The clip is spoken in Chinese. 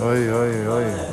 可以可以可以。